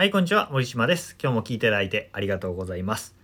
はい、こんにちは。森島です。今日も聞いていただいてありがとうございます。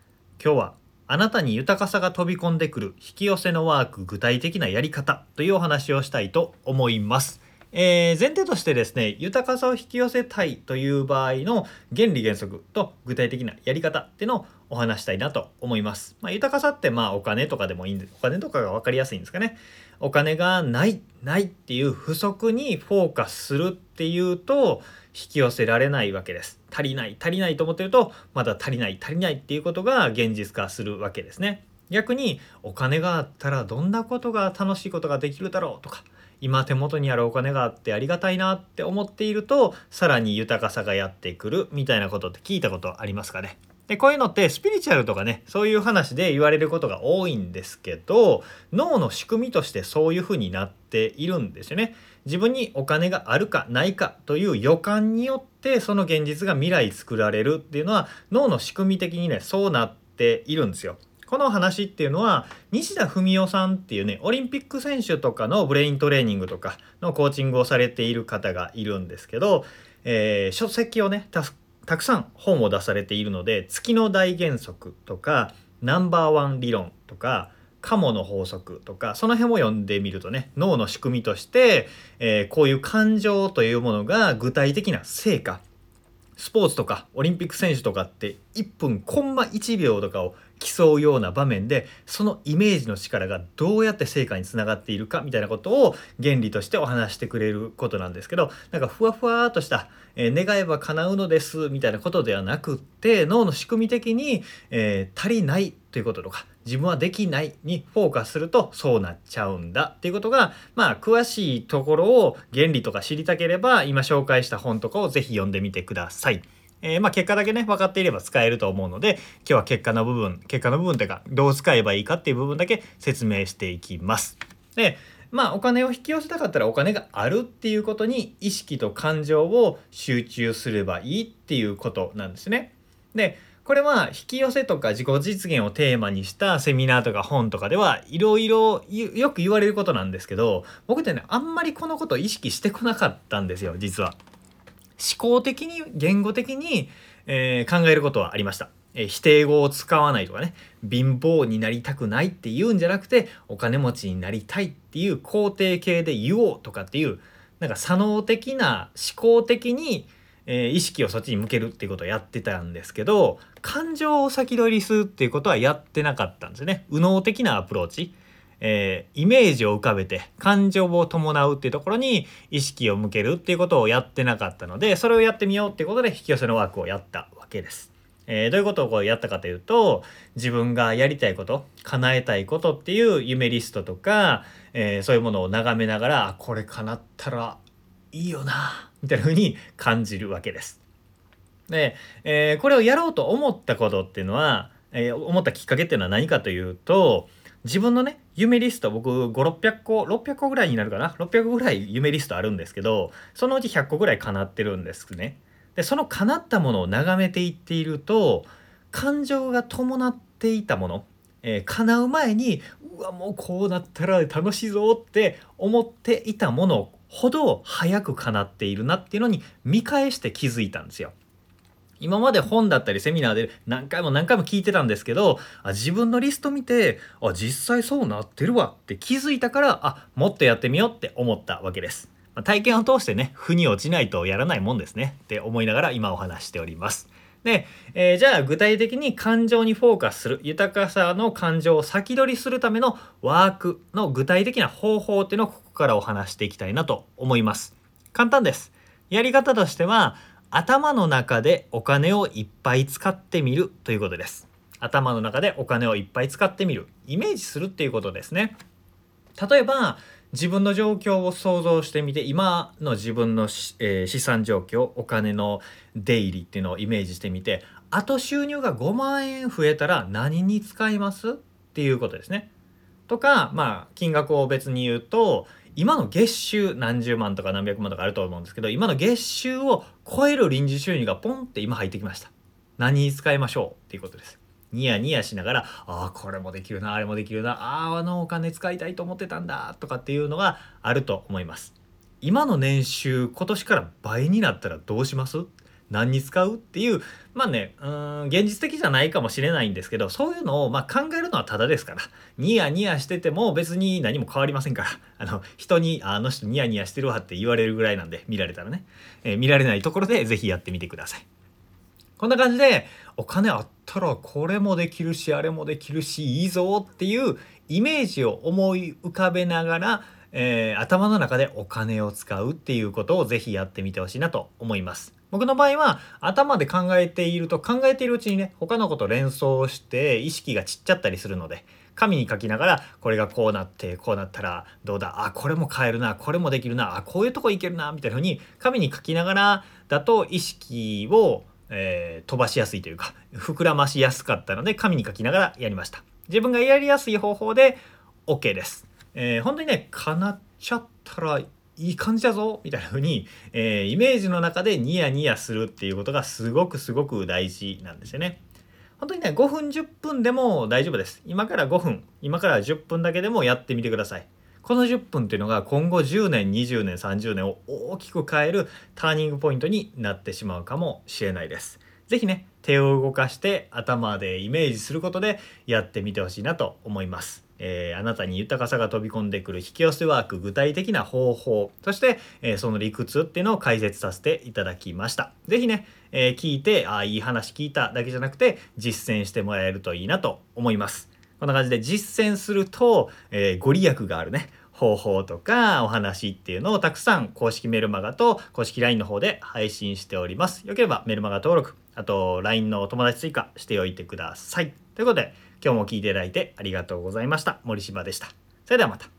今日は、あなたに豊かさが飛び込んでくる引き寄せのワーク具体的なやり方というお話をしたいと思います。えー、前提としてですね、豊かさを引き寄せたいという場合の原理原則と具体的なやり方っていうのをお話したいなと思います。まあ、豊かさってまあお金とかでもいいんで、お金とかが分かりやすいんですかね。お金がないないっていう不足にフォーカスするっていうと引き寄せられないわけです。足りない足りないと思ってるとまだ足りない足りないっていうことが現実化するわけですね。逆にお金があったらどんなことが楽しいことができるだろうとか今手元にあるお金があってありがたいなって思っているとさらに豊かさがやってくるみたいなことって聞いたことありますかね？でこういうのってスピリチュアルとかねそういう話で言われることが多いんですけど脳の仕組みとしてそういうふうになっているんですよね。自分にお金があるかないかという予感によってその現実が未来作られるっていうのは脳の仕組み的にねそうなっているんですよ。この話っていうのは西田文夫さんっていうねオリンピック選手とかのブレイントレーニングとかのコーチングをされている方がいるんですけど、えー、書籍をねたくさん本を出されているので月の大原則とかナンバーワン理論とかカモの法則とかその辺も読んでみるとね脳の仕組みとして、えー、こういう感情というものが具体的な成果。スポーツとかオリンピック選手とかって1分コンマ1秒とかを競うような場面でそのイメージの力がどうやって成果につながっているかみたいなことを原理としてお話してくれることなんですけどなんかふわふわっとした、えー、願えば叶うのですみたいなことではなくって脳の仕組み的に、えー、足りないということとか自分はできないにフォーカスするとそうなっちゃうんだっていうことがまあ詳しいところを原理とか知りたければ今紹介した本とかを是非読んでみてください。えー、まあ結果だけね分かっていれば使えると思うので今日は結果の部分結果の部分というかどう使えばいいかっていう部分だけ説明していきます。でまあお金を引き寄せたかったらお金があるっていうことに意識と感情を集中すればいいっていうことなんですね。でこれは引き寄せとか自己実現をテーマにしたセミナーとか本とかではいろいろよく言われることなんですけど僕ってねあんまりこのことを意識してこなかったんですよ実は。思考的に言語的に、えー、考えることはありました。え、否定語を使わないとかね貧乏になりたくないって言うんじゃなくてお金持ちになりたいっていう肯定形で言おうとかっていうなんか左脳的な思考的に、えー、意識をそっちに向けるっていうことをやってたんですけど感情を先取りするっていうことはやってなかったんですよね右脳的なアプローチ。えー、イメージを浮かべて感情を伴うっていうところに意識を向けるっていうことをやってなかったのでそれをやってみようっていうことで引き寄せのワークをやったわけです。えー、どういうことをこうやったかというと自分がやりたいこと叶えたいことっていう夢リストとか、えー、そういうものを眺めながらこれ叶ったらいいよなみたいな風に感じるわけです。で、えー、これをやろうと思ったことっていうのは、え思ったきっかけっていうのは何かというと自分のね夢リスト僕5600個600個ぐらいになるかな？600個ぐらい夢リストあるんですけどそのうち100個ぐらい叶ってるんですね。でその叶ったものを眺めていっていると感情が伴っていたもの、えー、叶う前にうわもうこうなったら楽しいぞって思っていたものほど早く叶っているなっていうのに見返して気づいたんですよ。今まで本だったりセミナーで何回も何回も聞いてたんですけどあ自分のリスト見てあ実際そうなってるわって気づいたからあもっとやってみようって思ったわけです。ま、体験を通してね腑に落ちないとやらないもんですねって思いながら今お話しております。で、えー、じゃあ具体的に感情にフォーカスする豊かさの感情を先取りするためのワークの具体的な方法っていうのをここからお話していきたいなと思います。簡単です。やり方としては頭の中でお金をいっぱい使ってみるということです。頭の中でお金をいっぱい使ってみる。イメージするっていうことですね。例えば、自分の状況を想像してみて今の自分の、えー、資産状況お金の出入りっていうのをイメージしてみてあと収入が5万円増えたら何に使います？っていうことですね。とかまあ金額を別に言うと今の月収何十万とか何百万とかあると思うんですけど今の月収を超える臨時収入がポンって今入ってきました。何に使いましょうっていうことです。ニヤニヤしながらああこれもできるなあれもできるなあああのお金使いたいと思ってたんだとかっていうのがあると思います。今の年収今年から倍になったらどうします？何に使う？っていうまあねうん現実的じゃないかもしれないんですけどそういうのをまあ考えるのはただですからニヤニヤしてても別に何も変わりませんから あの人にあの人ニヤニヤしてるわって言われるぐらいなんで見られたらね、えー、見られないところで是非やってみてください。こんな感じでお金あったらこれもできるしあれもできるしいいぞっていうイメージを思い浮かべながらえー、頭の中でお金を使うっていうことをぜひやってみてほしいなと思います。僕の場合は頭で考えていると考えているうちにね他のこと連想して意識が散っちゃったりするので紙に書きながらこれがこうなってこうなったらどうだあこれも変えるなこれもできるなあこういうとこいけるなみたいな風に紙に書きながらだと意識を、えー、飛ばしやすいというか膨らましやすかったので紙に書きながらやりました。自分がやりやすい方法で OK です。えー、本当にね叶っちゃったらいい感じだぞみたいな風に、えー、イメージの中でニヤニヤするっていうことがすごくすごく大事なんですよね。本当にね5分10分でも大丈夫です。今から5分今から10分だけでもやってみてください。この10分っていうのが今後10年20年30年を大きく変えるターニングポイントになってしまうかもしれないです。是非ね手を動かして頭でイメージすることでやってみてほしいなと思います。えー、あなたに豊かさが飛び込んでくる引き寄せワーク具体的な方法そして、えー、その理屈っていうのを解説させていただきました是非ね、えー、聞いてあいい話聞いただけじゃなくて実践してもらえるといいなと思いますこんな感じで実践すると、えご利益があるね方法とかお話っていうのをたくさん公式メルマガと公式 LINE の方で配信しております。よければメルマガ登録、あと LINE のお友達追加しておいてください。ということで今日も聴いていただいてありがとうございました。森島でした。それではまた。